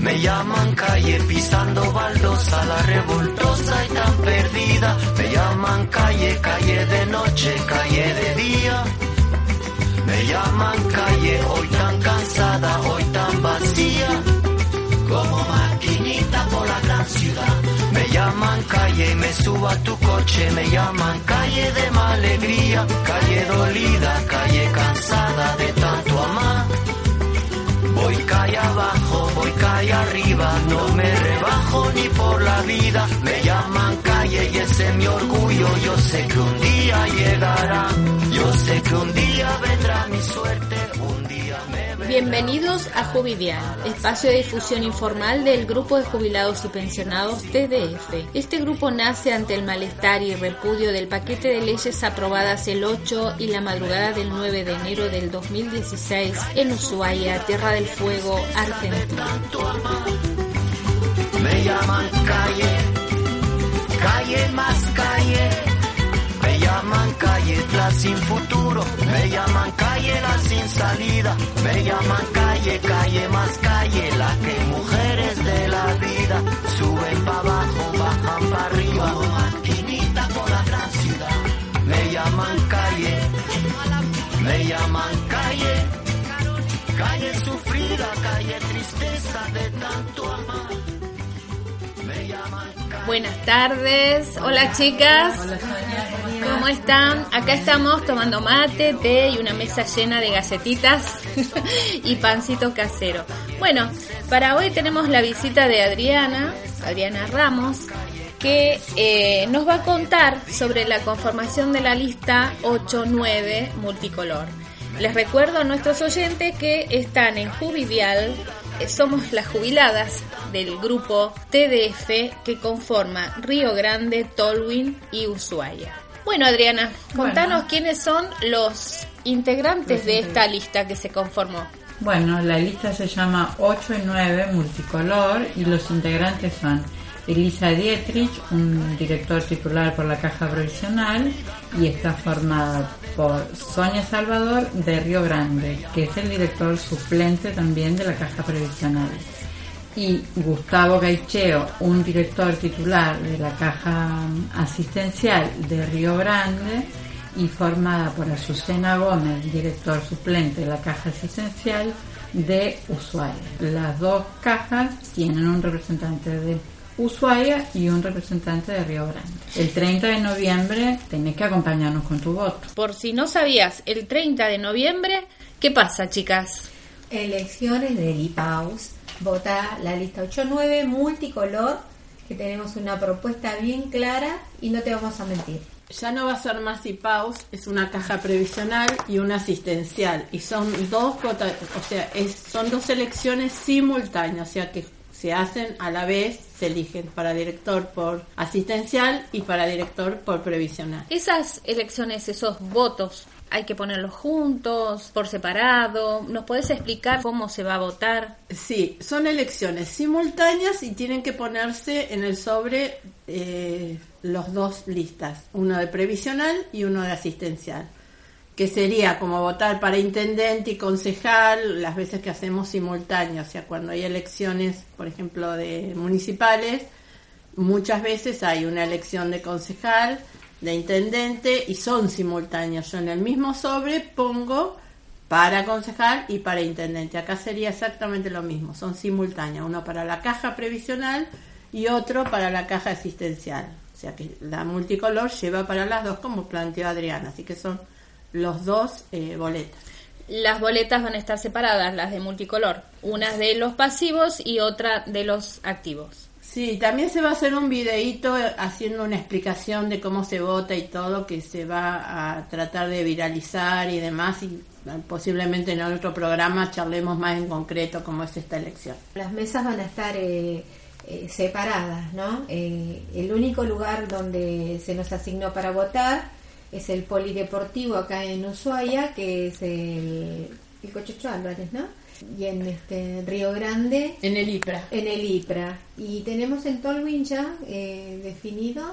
Me llaman calle pisando baldosa, la revoltosa y tan perdida. Me llaman calle, calle de noche, calle de día. Me llaman calle, hoy tan cansada, hoy tan vacía. Como maquinita por la gran ciudad. Me llaman calle me subo a tu coche. Me llaman calle de mala alegría. Calle dolida, calle cansada de tanto amar. Abajo, voy calle arriba, no me rebajo ni por la vida. Me llaman calle y ese es mi orgullo. Yo sé que un día llegará, yo sé que un día vendrá mi suerte, Bienvenidos a Jubidial, espacio de difusión informal del Grupo de Jubilados y Pensionados TDF. Este grupo nace ante el malestar y repudio del paquete de leyes aprobadas el 8 y la madrugada del 9 de enero del 2016 en Ushuaia, Tierra del Fuego, Argentina. Me llaman calle, calle más calle. Me llaman calle la sin futuro. Me llaman calle la sin salida. Me llaman calle, calle más calle. La que mujeres de la vida suben para abajo, bajan para arriba. Maquinita por la gran ciudad. Me llaman calle, me llaman calle. Calle sufrida, calle tristeza de tanto amar. Me llaman calle. Buenas tardes, hola chicas. ¿Cómo están? Acá estamos tomando mate, té y una mesa llena de galletitas y pancito casero. Bueno, para hoy tenemos la visita de Adriana, Adriana Ramos, que eh, nos va a contar sobre la conformación de la lista 8-9 multicolor. Les recuerdo a nuestros oyentes que están en Jubivial, eh, somos las jubiladas del grupo TDF que conforma Río Grande, Tolwyn y Ushuaia. Bueno, Adriana, contanos quiénes son los integrantes de esta lista que se conformó. Bueno, la lista se llama 8 y 9 multicolor y los integrantes son Elisa Dietrich, un director titular por la Caja Provisional y está formada por Sonia Salvador de Río Grande, que es el director suplente también de la Caja Previsional. Y Gustavo Gaicheo, un director titular de la Caja Asistencial de Río Grande y formada por Azucena Gómez, director suplente de la Caja Asistencial de Ushuaia. Las dos cajas tienen un representante de Ushuaia y un representante de Río Grande. El 30 de noviembre tenés que acompañarnos con tu voto. Por si no sabías, el 30 de noviembre, ¿qué pasa, chicas? Elecciones del IPAUS. Vota la lista 8-9 multicolor, que tenemos una propuesta bien clara y no te vamos a mentir. Ya no va a ser más IPAUS, es una caja previsional y una asistencial. Y son dos vota- o sea, es, son dos elecciones simultáneas, o sea que se hacen a la vez, se eligen para director por asistencial y para director por previsional. Esas elecciones, esos votos, hay que ponerlos juntos, por separado. ¿Nos podés explicar cómo se va a votar? Sí, son elecciones simultáneas y tienen que ponerse en el sobre eh, los dos listas, uno de previsional y uno de asistencial, que sería como votar para intendente y concejal las veces que hacemos simultáneos, o sea, cuando hay elecciones, por ejemplo, de municipales, muchas veces hay una elección de concejal, de intendente y son simultáneos. Yo en el mismo sobre pongo para concejal y para intendente. Acá sería exactamente lo mismo, son simultáneos, uno para la caja previsional y otro para la caja asistencial. O sea que la multicolor lleva para las dos como planteó Adriana, así que son los dos eh, boletas. Las boletas van a estar separadas, las de multicolor. Una de los pasivos y otra de los activos. Sí, también se va a hacer un videíto haciendo una explicación de cómo se vota y todo, que se va a tratar de viralizar y demás, y eh, posiblemente en otro programa charlemos más en concreto cómo es esta elección. Las mesas van a estar eh, eh, separadas, ¿no? Eh, el único lugar donde se nos asignó para votar es el polideportivo acá en Ushuaia, que es el el Álvarez, ¿no? Y en este Río Grande, En el IPRA. en el IPRA. Y tenemos en Tolwyn ya eh, definido.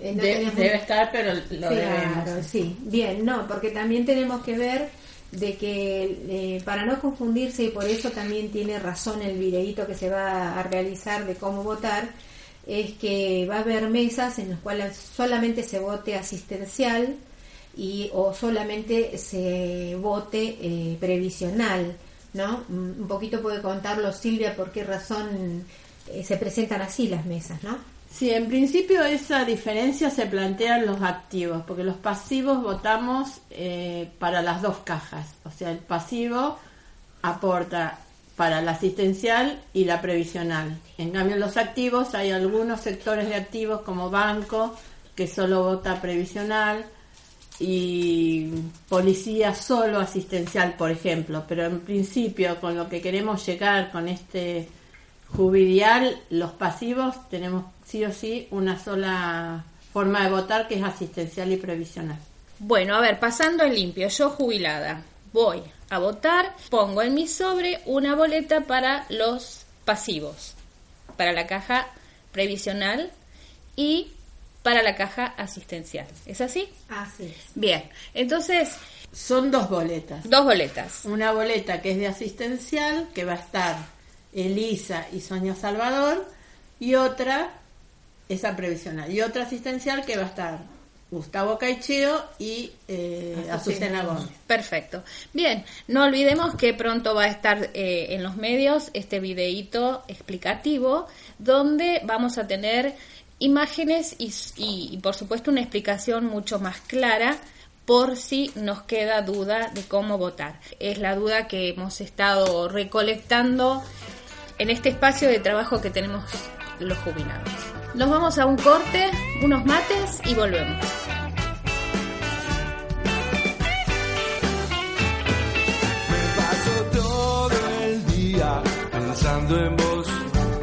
eh, no De- tenemos- debe estar, pero lo Claro, debemos. sí. Bien, no, porque también tenemos que ver de que eh, para no confundirse y por eso también tiene razón el videíto que se va a realizar de cómo votar, es que va a haber mesas en las cuales solamente se vote asistencial y o solamente se vote eh, previsional, ¿no? Mm, Un poquito puede contarlo Silvia por qué razón eh, se presentan así las mesas, ¿no? Sí, en principio esa diferencia se plantea en los activos, porque los pasivos votamos eh, para las dos cajas. O sea, el pasivo aporta para la asistencial y la previsional. En cambio, en los activos hay algunos sectores de activos como banco que solo vota previsional y policía solo asistencial, por ejemplo. Pero en principio, con lo que queremos llegar con este jubidial, los pasivos tenemos sí o sí una sola forma de votar que es asistencial y previsional. Bueno, a ver, pasando el limpio, yo jubilada, voy a votar, pongo en mi sobre una boleta para los pasivos, para la caja previsional y para la caja asistencial. ¿Es así? Así es. Bien, entonces, Son dos boletas. dos boletas. Una boleta que es de asistencial, que va a estar Elisa y Sonia Salvador, y otra, esa previsional, y otra asistencial que va a estar Gustavo Caicheo y eh, Azucena Gómez. Perfecto. Bien, no olvidemos que pronto va a estar eh, en los medios este videíto explicativo donde vamos a tener imágenes y, por supuesto una explicación mucho más clara por si nos queda duda de cómo votar. Es la duda que hemos estado recolectando en este espacio de trabajo que tenemos los jubilados. Nos vamos a un corte, unos mates y volvemos. Me paso todo el día pensando en vos.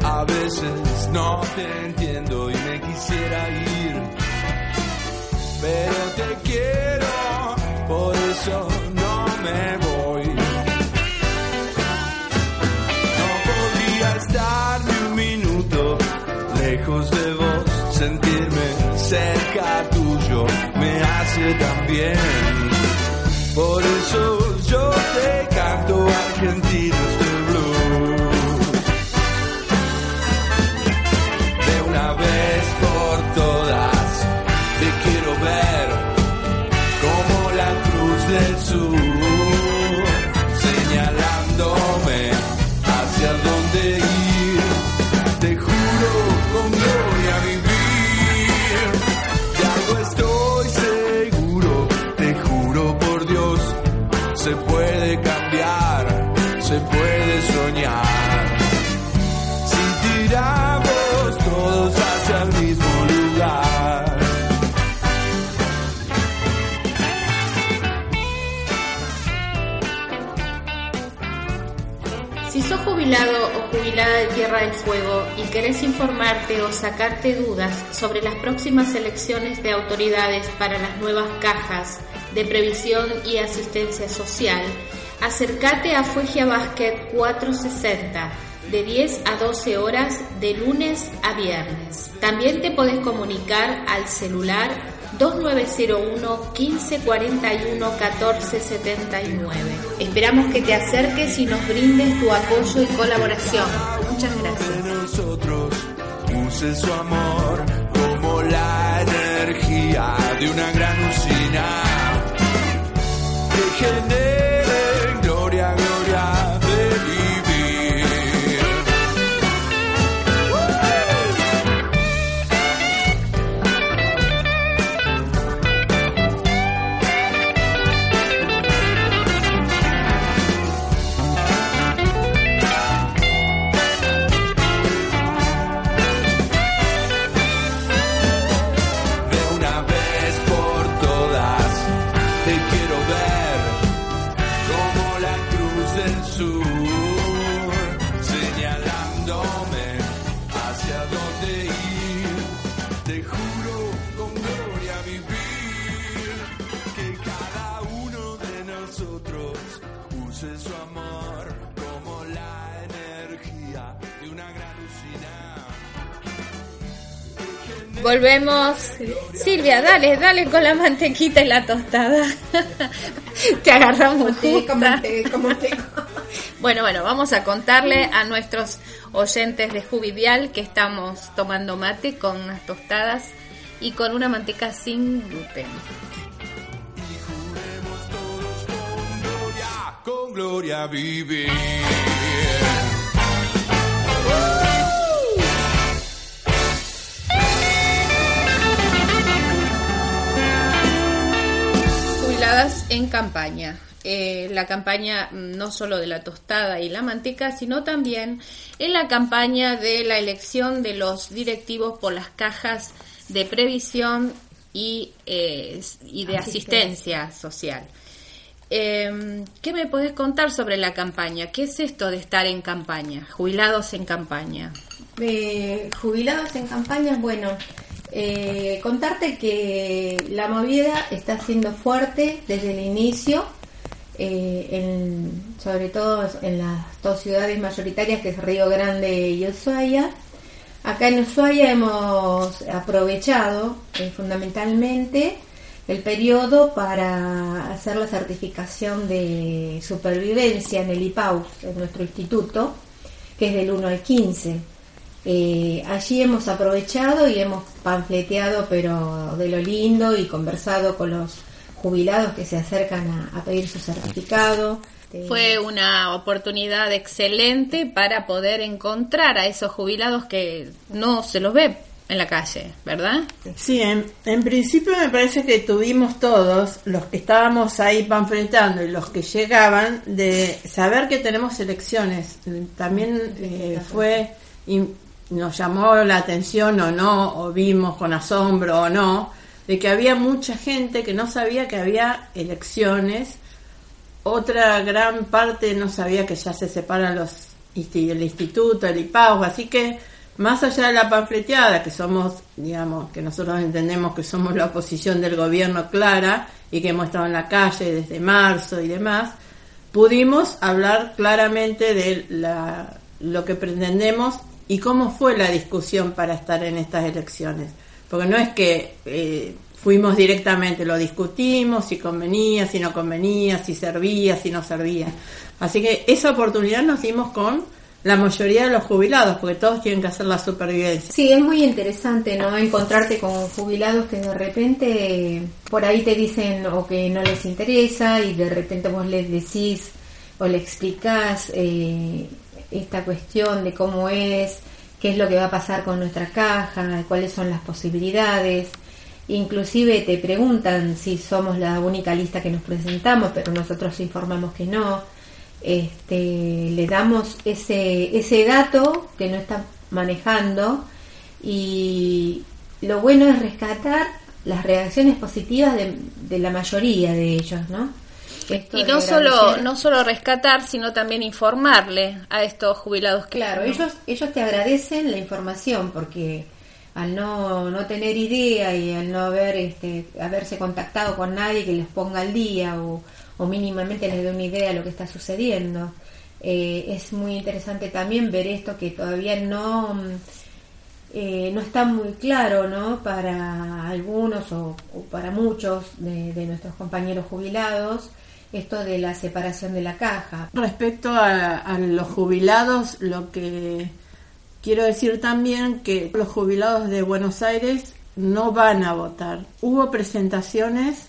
A veces no te entiendo quisiera ir. Pero te quiero, por eso no me voy. No podría estar ni un minuto lejos de vos. Sentirme cerca tuyo me hace tan bien. Por eso yo te canto argentinos de se soñar. Si tiramos todos hacia el mismo lugar. Si sos jubilado o jubilada de Tierra del Fuego y querés informarte o sacarte dudas sobre las próximas elecciones de autoridades para las nuevas cajas de previsión y asistencia social, acércate a Fuegia Basket 460 de 10 a 12 horas de lunes a viernes. También te podés comunicar al celular 2901 1541 1479. Esperamos que te acerques y nos brindes tu apoyo y colaboración. Muchas gracias. nosotros su amor como la energía de una gran Volvemos. Silvia, dale, dale con la mantequita y la tostada. Te agarramos justa. manteca, manteca. Bueno, bueno, vamos a contarle a nuestros oyentes de Juvidial que estamos tomando mate con unas tostadas y con una manteca sin gluten. Y juremos todos con gloria, con gloria vivir. En campaña. Eh, la campaña mm, no solo de la tostada y la manteca, sino también en la campaña de la elección de los directivos por las cajas de previsión y, eh, y de asistencia social. Eh, ¿Qué me podés contar sobre la campaña? ¿Qué es esto de estar en campaña? Jubilados en campaña. Eh, jubilados en campañas, bueno, eh, contarte que la movida está siendo fuerte desde el inicio, eh, en- sobre todo en las dos ciudades mayoritarias que es Río Grande y Ushuaia. Acá en Ushuaia hemos aprovechado eh, fundamentalmente el periodo para hacer la certificación de supervivencia en el IPAU, en nuestro instituto, que es del 1 al 15. Eh, allí hemos aprovechado y hemos panfleteado, pero de lo lindo, y conversado con los jubilados que se acercan a, a pedir su certificado. Fue una oportunidad excelente para poder encontrar a esos jubilados que no se los ve en la calle, ¿verdad? Sí, en, en principio me parece que tuvimos todos, los que estábamos ahí panfletando y los que llegaban, de saber que tenemos elecciones. También eh, fue, nos llamó la atención o no, o vimos con asombro o no, de que había mucha gente que no sabía que había elecciones. Otra gran parte no sabía que ya se separan los el instituto, el IPAU, así que más allá de la panfleteada, que somos, digamos, que nosotros entendemos que somos la oposición del gobierno clara y que hemos estado en la calle desde marzo y demás, pudimos hablar claramente de lo que pretendemos y cómo fue la discusión para estar en estas elecciones. Porque no es que eh, fuimos directamente, lo discutimos, si convenía, si no convenía, si servía, si no servía. Así que esa oportunidad nos dimos con la mayoría de los jubilados, porque todos tienen que hacer la supervivencia. Sí, es muy interesante, ¿no? Encontrarte con jubilados que de repente por ahí te dicen o que no les interesa y de repente vos les decís o le explicás eh, esta cuestión de cómo es, qué es lo que va a pasar con nuestra caja, cuáles son las posibilidades. Inclusive te preguntan si somos la única lista que nos presentamos, pero nosotros informamos que no. Este, le damos ese, ese dato que no está manejando y lo bueno es rescatar las reacciones positivas de, de la mayoría de ellos, ¿no? Esto Y no solo, no solo rescatar, sino también informarle a estos jubilados que Claro, no- ellos, ellos te agradecen la información porque al no, no tener idea y al no haber este, haberse contactado con nadie que les ponga al día o, o mínimamente les dé una idea de lo que está sucediendo, eh, es muy interesante también ver esto que todavía no, eh, no está muy claro ¿no? para algunos o, o para muchos de, de nuestros compañeros jubilados esto de la separación de la caja. Respecto a, los jubilados, lo que quiero decir también que los jubilados de Buenos Aires no van a votar. Hubo presentaciones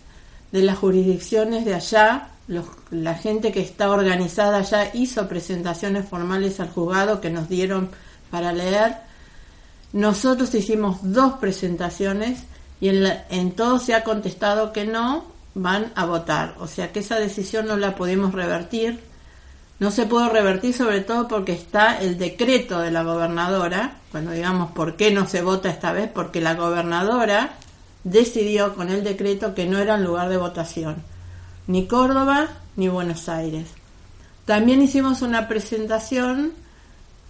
de las jurisdicciones de allá, los- la gente que está organizada allá hizo presentaciones formales al juzgado que nos dieron para leer. Nosotros hicimos dos presentaciones y en, la- en todo se ha contestado que no van a votar. O sea que esa decisión no la pudimos revertir. No se pudo revertir sobre todo porque está el decreto de la gobernadora. Cuando digamos por qué no se vota esta vez, porque la gobernadora decidió con el decreto que no era el lugar de votación. Ni Córdoba ni Buenos Aires. También hicimos una presentación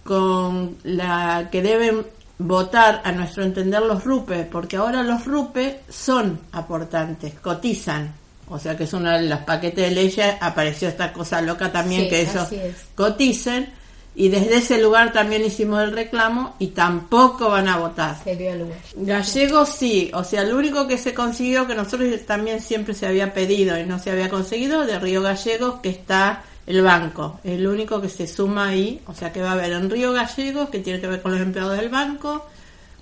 con la que deben votar a nuestro entender los RUPE, porque ahora los RUPE son aportantes, cotizan, O sea que es uno de los paquetes de leyes, apareció esta cosa loca también Sí, que ellos es. coticen. Y desde ese lugar también hicimos el reclamo y tampoco van a votar. Se dio lugar. Gallegos sí, o sea, lo único que se consiguió, que nosotros también siempre se había pedido y no se había conseguido, de Río Gallegos, que está el banco, el único que se suma ahí, o sea que va a haber en Río Gallegos, que tiene que ver con los empleados del banco,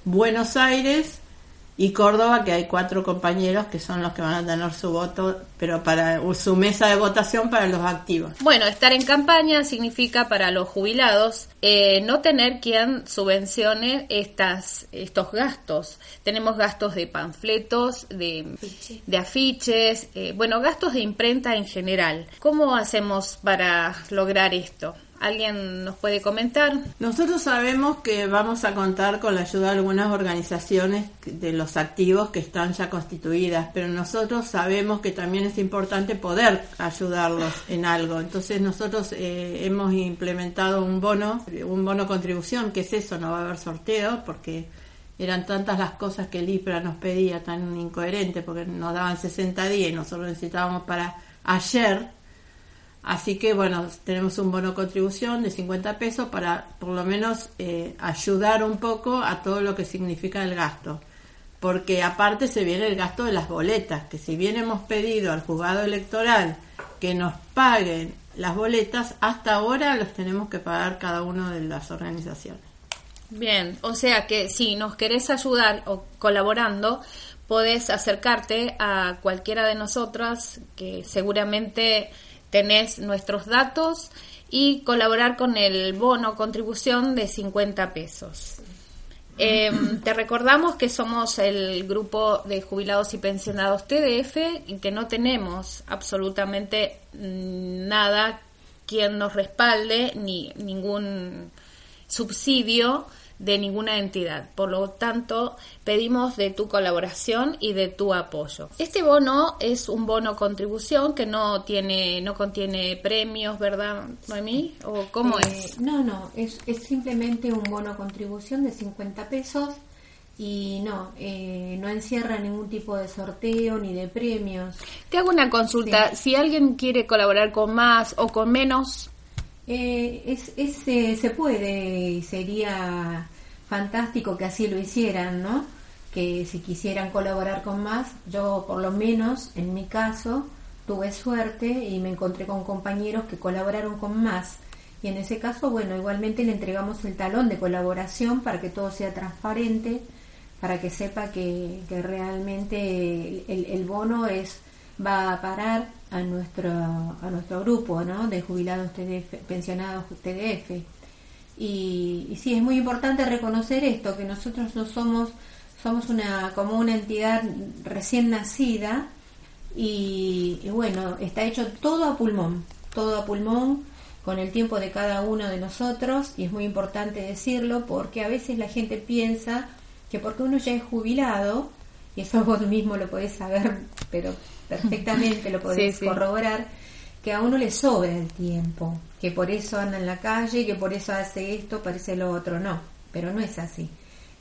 Buenos Aires y Córdoba, que hay cuatro compañeros que son los que van a tener su voto, pero para su mesa de votación para los activos. Bueno, estar en campaña significa para los jubilados eh, no tener quien subvencione estas, estos gastos. Tenemos gastos de panfletos, de, de afiches, eh, bueno, gastos de imprenta en general. ¿Cómo hacemos para lograr esto? ¿Alguien nos puede comentar? Nosotros sabemos que vamos a contar con la ayuda de algunas organizaciones de los activos que están ya constituidas, pero nosotros sabemos que también es importante poder ayudarlos en algo. Entonces nosotros eh, hemos implementado un bono, un bono contribución, que es eso, no va a haber sorteo porque eran tantas las cosas que el IPRA nos pedía, tan incoherente, porque nos daban 60 días y nosotros necesitábamos para ayer Así que bueno, tenemos un bono contribución de 50 pesos para por lo menos eh, ayudar un poco a todo lo que significa el gasto. Porque aparte se viene el gasto de las boletas, que si bien hemos pedido al juzgado electoral que nos paguen las boletas, hasta ahora los tenemos que pagar cada una de las organizaciones. Bien, o sea que si nos querés ayudar o colaborando, podés acercarte a cualquiera de nosotras que seguramente tenés nuestros datos y colaborar con el bono contribución de 50 pesos. Eh, te recordamos que somos el grupo de jubilados y pensionados TDF y que no tenemos absolutamente nada quien nos respalde ni ningún subsidio de ninguna entidad. Por lo tanto, pedimos de tu colaboración y de tu apoyo. Este bono es un bono contribución que no tiene no contiene premios, ¿verdad, Noemí? ¿O cómo Eh, es? No, no, es, es simplemente un bono contribución de 50 pesos y no, eh, no encierra ningún tipo de sorteo ni de premios. Te hago una consulta. Si alguien quiere colaborar con más o con menos, Eh, es, es, eh, se puede y sería fantástico que así lo hicieran, ¿no? Que si quisieran colaborar con más, yo por lo menos en mi caso tuve suerte y me encontré con compañeros que colaboraron con más. Y en ese caso, bueno, igualmente le entregamos el talón de colaboración para que todo sea transparente, para que sepa que, que realmente el, bono es va a parar a nuestro a nuestro grupo ¿no? de jubilados TDF, pensionados TDF y, y sí es muy importante reconocer esto que nosotros no somos somos una como una entidad recién nacida y, y bueno está hecho todo a pulmón todo a pulmón con el tiempo de cada uno de nosotros y es muy importante decirlo porque a veces la gente piensa que porque uno ya es jubilado y eso vos mismo lo podés saber pero perfectamente lo podés Sí, sí. corroborar, que a uno le sobra el tiempo, que por eso anda en la calle, que por eso hace esto, parece lo otro, no, pero no es así.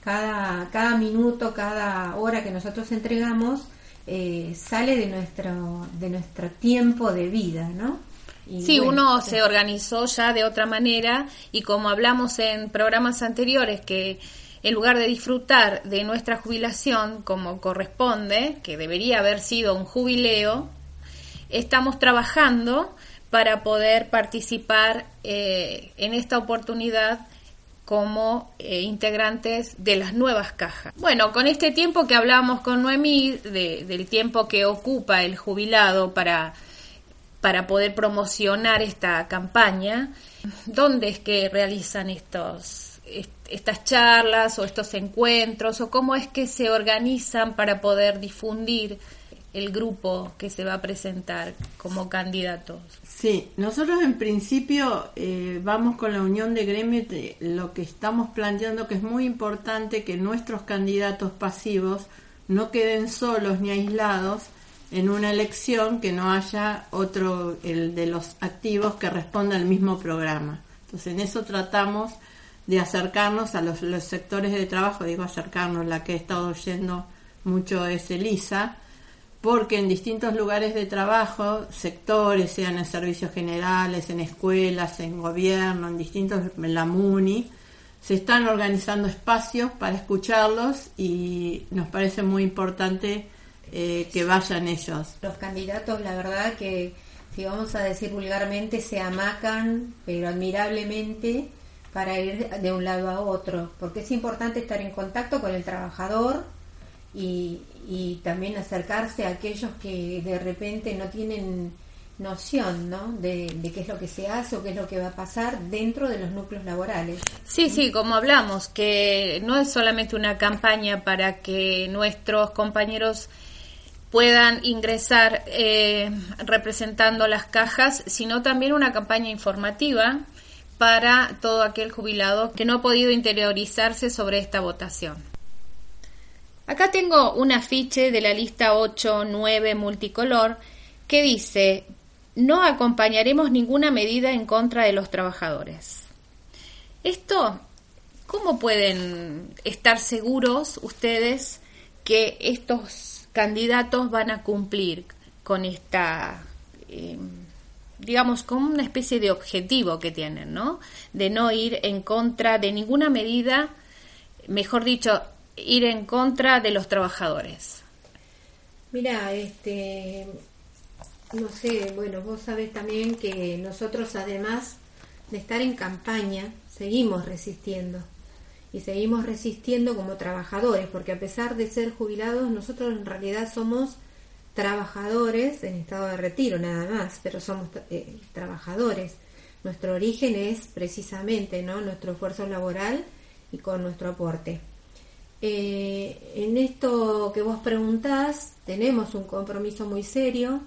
Cada, cada minuto, cada hora que nosotros entregamos eh, sale de nuestro, de nuestro tiempo de vida, ¿no? Y Sí, bueno, uno se organizó ya de otra manera y como hablamos en programas anteriores que en lugar de disfrutar de nuestra jubilación como corresponde, que debería haber sido un jubileo, estamos trabajando para poder participar eh, en esta oportunidad como eh, integrantes de las nuevas cajas. Bueno, con este tiempo que hablamos con Noemí, de- del tiempo que ocupa el jubilado para para poder promocionar esta campaña, ¿dónde es que realizan estos est- estas charlas o estos encuentros o cómo es que se organizan para poder difundir el grupo que se va a presentar como candidatos? Sí, nosotros en principio eh, vamos con la unión de gremios, lo que estamos planteando que es muy importante que nuestros candidatos pasivos no queden solos ni aislados en una elección que no haya otro, el de los activos que responda al mismo programa. Entonces en eso tratamos de acercarnos a los, los sectores de trabajo, digo acercarnos, la que he estado oyendo mucho es Elisa, porque en distintos lugares de trabajo, sectores, sean en servicios generales, en escuelas, en gobierno, en distintos, en la MUNI, se están organizando espacios para escucharlos y nos parece muy importante eh, que vayan ellos. Los candidatos, la verdad que, si vamos a decir vulgarmente, se amacan, pero admirablemente, para ir de un lado a otro, porque es importante estar en contacto con el trabajador y, y también acercarse a aquellos que de repente no tienen noción ¿no? De, qué es lo que se hace o qué es lo que va a pasar dentro de los núcleos laborales. Sí, sí, como hablamos, que no es solamente una campaña para que nuestros compañeros puedan ingresar eh, representando las cajas, sino también una campaña informativa para todo aquel jubilado que no ha podido interiorizarse sobre esta votación. Acá tengo un afiche de la lista 8-9 multicolor que dice no acompañaremos ninguna medida en contra de los trabajadores. Esto, ¿cómo pueden estar seguros ustedes que estos candidatos van a cumplir con esta, eh, digamos, con una especie de objetivo que tienen, ¿no? De no ir en contra de ninguna medida, mejor dicho, ir en contra de los trabajadores. Mira, este, no sé, bueno, vos sabés también que nosotros además de estar en campaña, seguimos resistiendo. Y seguimos resistiendo como trabajadores, porque a pesar de ser jubilados, nosotros en realidad somos trabajadores en estado de retiro nada más, pero somos eh, trabajadores. Nuestro origen es precisamente ¿no? nuestro esfuerzo laboral y con nuestro aporte. Eh, en esto que vos preguntás, tenemos un compromiso muy serio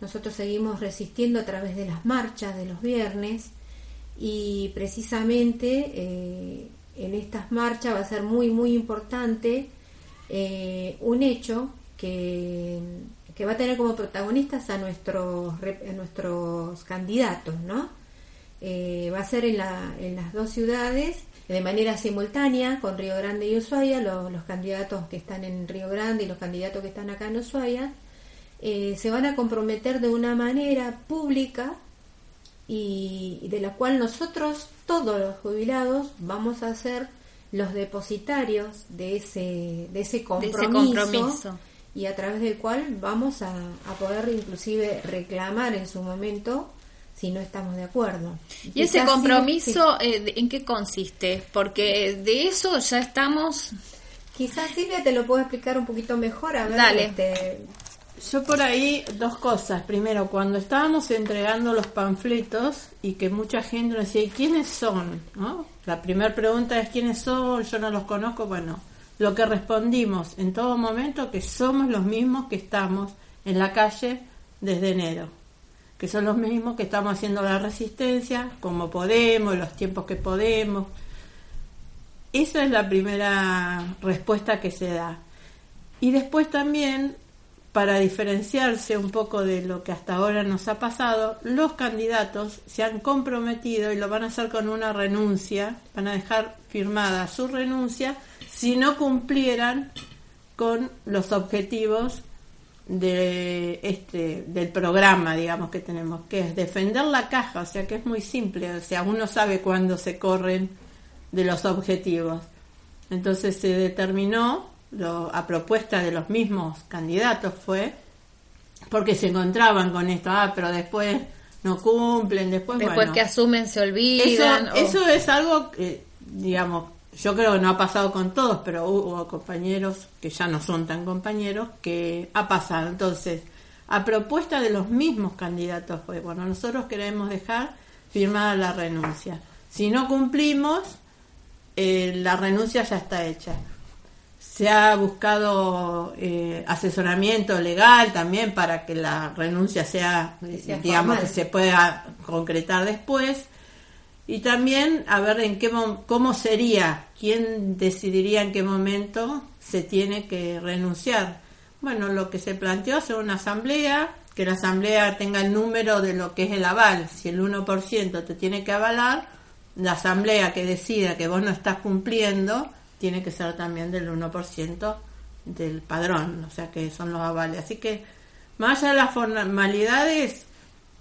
nosotros seguimos resistiendo a través de las marchas de los viernes y precisamente eh, en estas marchas va a ser muy, muy importante eh, un hecho que, va a tener como protagonistas a nuestros, a nuestros candidatos, ¿no? Va a ser en las dos ciudades de manera simultánea con Río Grande y Ushuaia, los, los candidatos que están en Río Grande y los candidatos que están acá en Ushuaia, eh, se van a comprometer de una manera pública y, de la cual nosotros, todos los jubilados, vamos a ser los depositarios de ese, de ese compromiso, y a través del cual vamos a, poder inclusive reclamar en su momento si no estamos de acuerdo. ¿Y ese compromiso eh, en qué consiste? Porque de eso ya estamos... Quizás Silvia te lo puedo explicar un poquito mejor. A ver, Dale. Este, yo por ahí dos cosas. Primero, cuando estábamos entregando los panfletos y que mucha gente nos decía, ¿quiénes son? ¿No? La primera pregunta es, ¿quiénes son? Yo no los conozco. Bueno, lo que respondimos en todo momento que somos los mismos que estamos en la calle desde enero, que son los mismos que estamos haciendo la resistencia, como podemos, los tiempos que podemos. Esa es la primera respuesta que se da. Y después también para diferenciarse un poco de lo que hasta ahora nos ha pasado, los candidatos se han comprometido y lo van a hacer con una renuncia, van a dejar firmada su renuncia si no cumplieran con los objetivos de este del programa, digamos que tenemos, que es defender la caja, o sea que es muy simple, o sea, uno sabe cuándo se corren de los objetivos. Entonces se determinó a propuesta de los mismos candidatos fue porque se encontraban con esto, ah, pero después no cumplen, después después que asumen se olvidan. Eso, es algo que, digamos, yo creo que no ha pasado con todos, pero hubo compañeros que ya no son tan compañeros que ha pasado. Entonces, a propuesta de los mismos candidatos fue, bueno, nosotros queremos dejar firmada la renuncia. Si no cumplimos, eh, la renuncia ya está hecha se ha buscado eh, asesoramiento legal también para que la renuncia sea, digamos, que se pueda concretar después. Y también a ver en qué cómo sería, quién decidiría en qué momento se tiene que renunciar. Bueno, lo que se planteó es una asamblea, que la asamblea tenga el número de lo que es el aval. Si el 1% te tiene que avalar, la asamblea que decida que vos no estás cumpliendo, tiene que ser también del 1% del padrón, o sea que son los avales. Así que Más allá de las formalidades,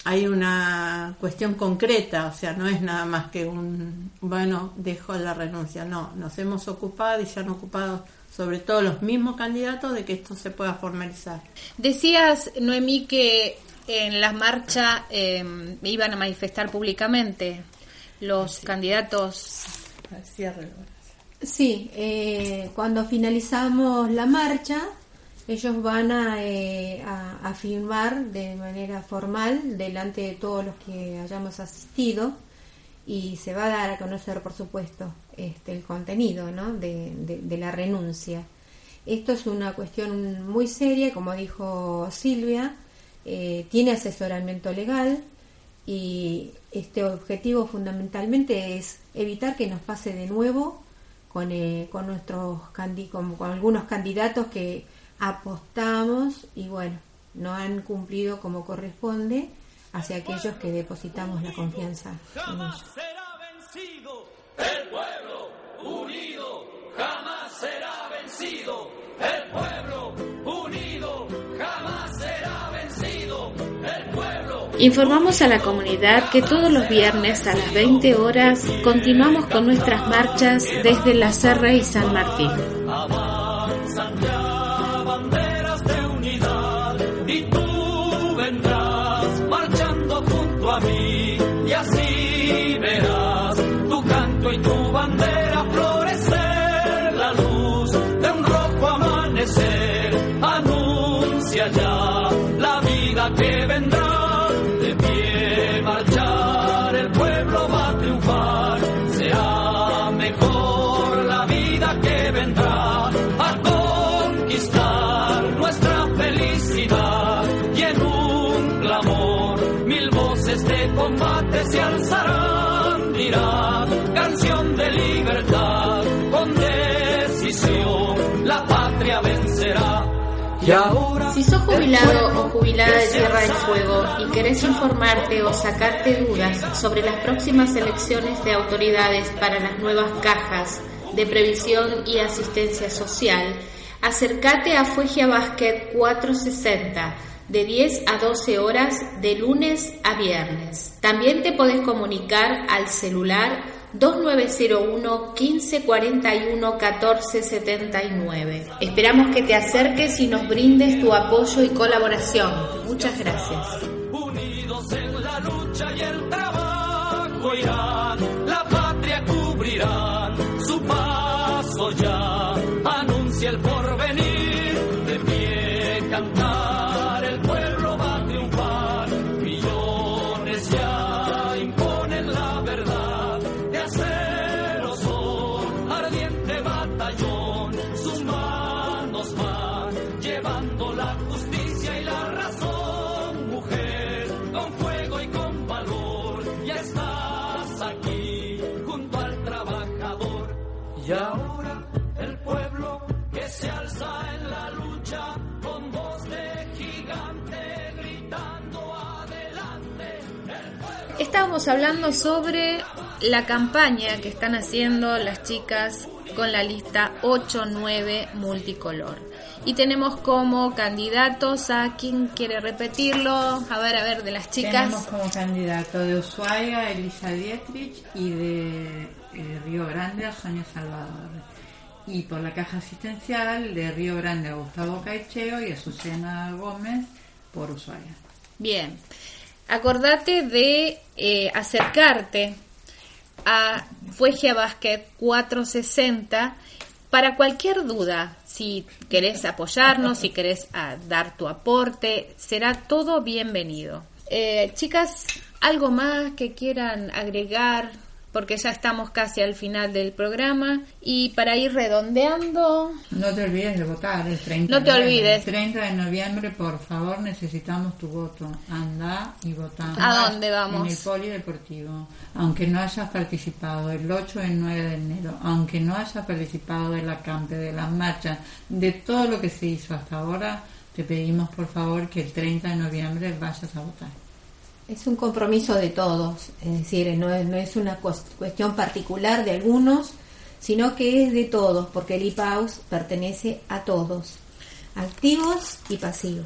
hay una cuestión concreta, o sea, no es nada más que un, bueno, dejo la renuncia, no, nos hemos ocupado y se han ocupado sobre todo los mismos candidatos de que esto se pueda formalizar. Decías, Noemí, que en la marcha eh, iban a manifestar públicamente los candidatos. Sí, eh, cuando finalizamos la marcha, ellos van a, eh, a, a, de manera formal delante de todos los que hayamos asistido y se va a dar a conocer, por supuesto, este, el contenido ¿no? de, de, de la renuncia. Esto es una cuestión muy seria, como dijo Silvia, eh, tiene asesoramiento legal y este objetivo fundamentalmente es evitar que nos pase de nuevo con, eh, con nuestros con, con algunos candidatos que apostamos y bueno, no han cumplido como corresponde hacia aquellos que depositamos la confianza en ellos. será vencido el pueblo unido, jamás será vencido el pueblo unido, jamás será vencido el pueblo. Informamos a la comunidad que todos los viernes a las 20 horas continuamos con nuestras marchas desde La Serra y San Martín. Si sos jubilado o jubilada de Tierra del Fuego y querés informarte o sacarte dudas sobre las próximas elecciones de autoridades para las nuevas cajas de previsión y asistencia social, acércate a Fuegia Basket 460 de 10 a 12 horas de lunes a viernes. También te podés comunicar al celular 2901 1541 1479. Esperamos que te acerques y nos brindes tu apoyo y colaboración. Muchas gracias. Estábamos hablando sobre la campaña que están haciendo las chicas con la lista 8-9 multicolor. Y tenemos como candidatos a quien quiere repetirlo. A ver, a ver, de las chicas. Tenemos como candidato de Ushuaia Elisa Dietrich y de eh, Río Grande a Sonia Salvador. Y por la caja asistencial de Río Grande a Gustavo Caicheo y a Susana Gómez por Ushuaia. Bien. Acordate de eh, acercarte a Fuegia Basket 460 para cualquier duda. Si querés apoyarnos, si querés ah, dar tu aporte, será todo bienvenido. Eh, chicas, ¿algo más que quieran agregar? Porque ya estamos casi al final del programa. Y para ir redondeando, No te olvides de votar el 30 No te de olvides. El 30 de noviembre, por favor, necesitamos tu voto. Anda y vota. ¿A dónde vamos? En el polideportivo. Aunque no hayas participado el 8 y el 9 de enero, aunque no hayas participado de la campe, de las marchas, de todo lo que se hizo hasta ahora, te pedimos por favor que el 30 de noviembre vayas a votar. Es un compromiso de todos, es decir, no es, no es una cues- cuestión particular de algunos, sino que es de todos, porque el IPAUS pertenece a todos, activos y pasivos.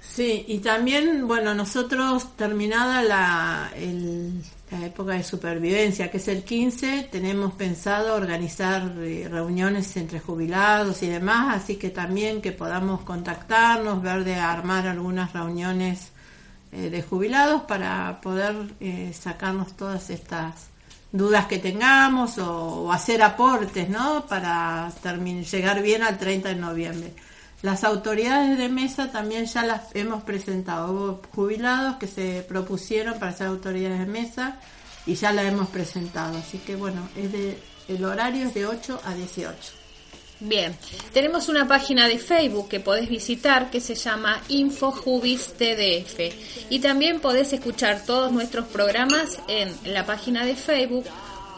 Sí, y también, bueno, nosotros terminada la, el- la época de supervivencia, que es el 15, tenemos pensado organizar eh, reuniones entre jubilados y demás, así que también que podamos contactarnos, ver de armar algunas reuniones eh, de jubilados para poder eh, sacarnos todas estas dudas que tengamos o, hacer aportes, ¿no? Para llegar bien al 30 de noviembre. Las autoridades de mesa también ya las hemos presentado. Hubo jubilados que se propusieron para ser autoridades de mesa y ya la hemos presentado. Así que bueno, es de, el horario es de 8 a 18. Bien, tenemos una página de Facebook que podés visitar que se llama InfoJubis TDF y también podés escuchar todos nuestros programas en la página de Facebook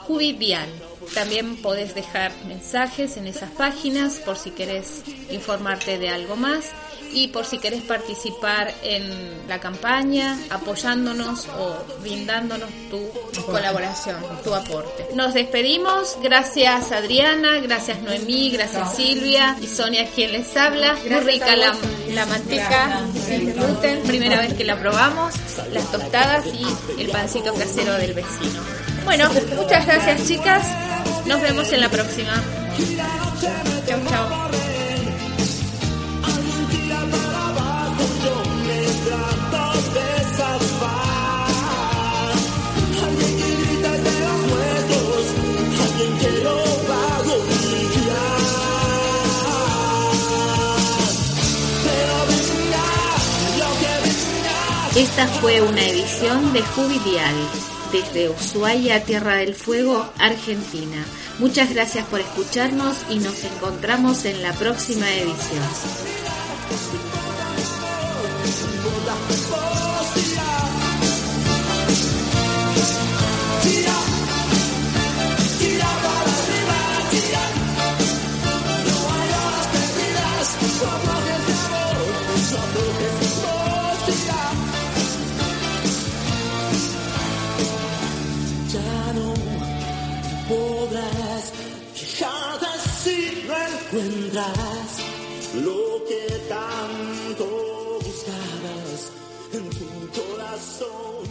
Jubidial. También podés dejar mensajes en esas páginas por si querés informarte de algo más y por si querés participar en la campaña, apoyándonos o brindándonos tu colaboración, tu aporte. Nos despedimos, gracias Adriana, gracias Noemí, gracias Silvia y Sonia quien les habla. Muy rica la, la manteca, disfruten, primera vez que la probamos, las tostadas y el pancito casero del vecino. Bueno, muchas gracias chicas, nos vemos en la próxima. Chau, chau. Esta fue una edición de Jubidial desde Ushuaia, Tierra del Fuego, Argentina. Muchas gracias por escucharnos y nos encontramos en la próxima edición. Lo que tanto buscabas en tu corazón.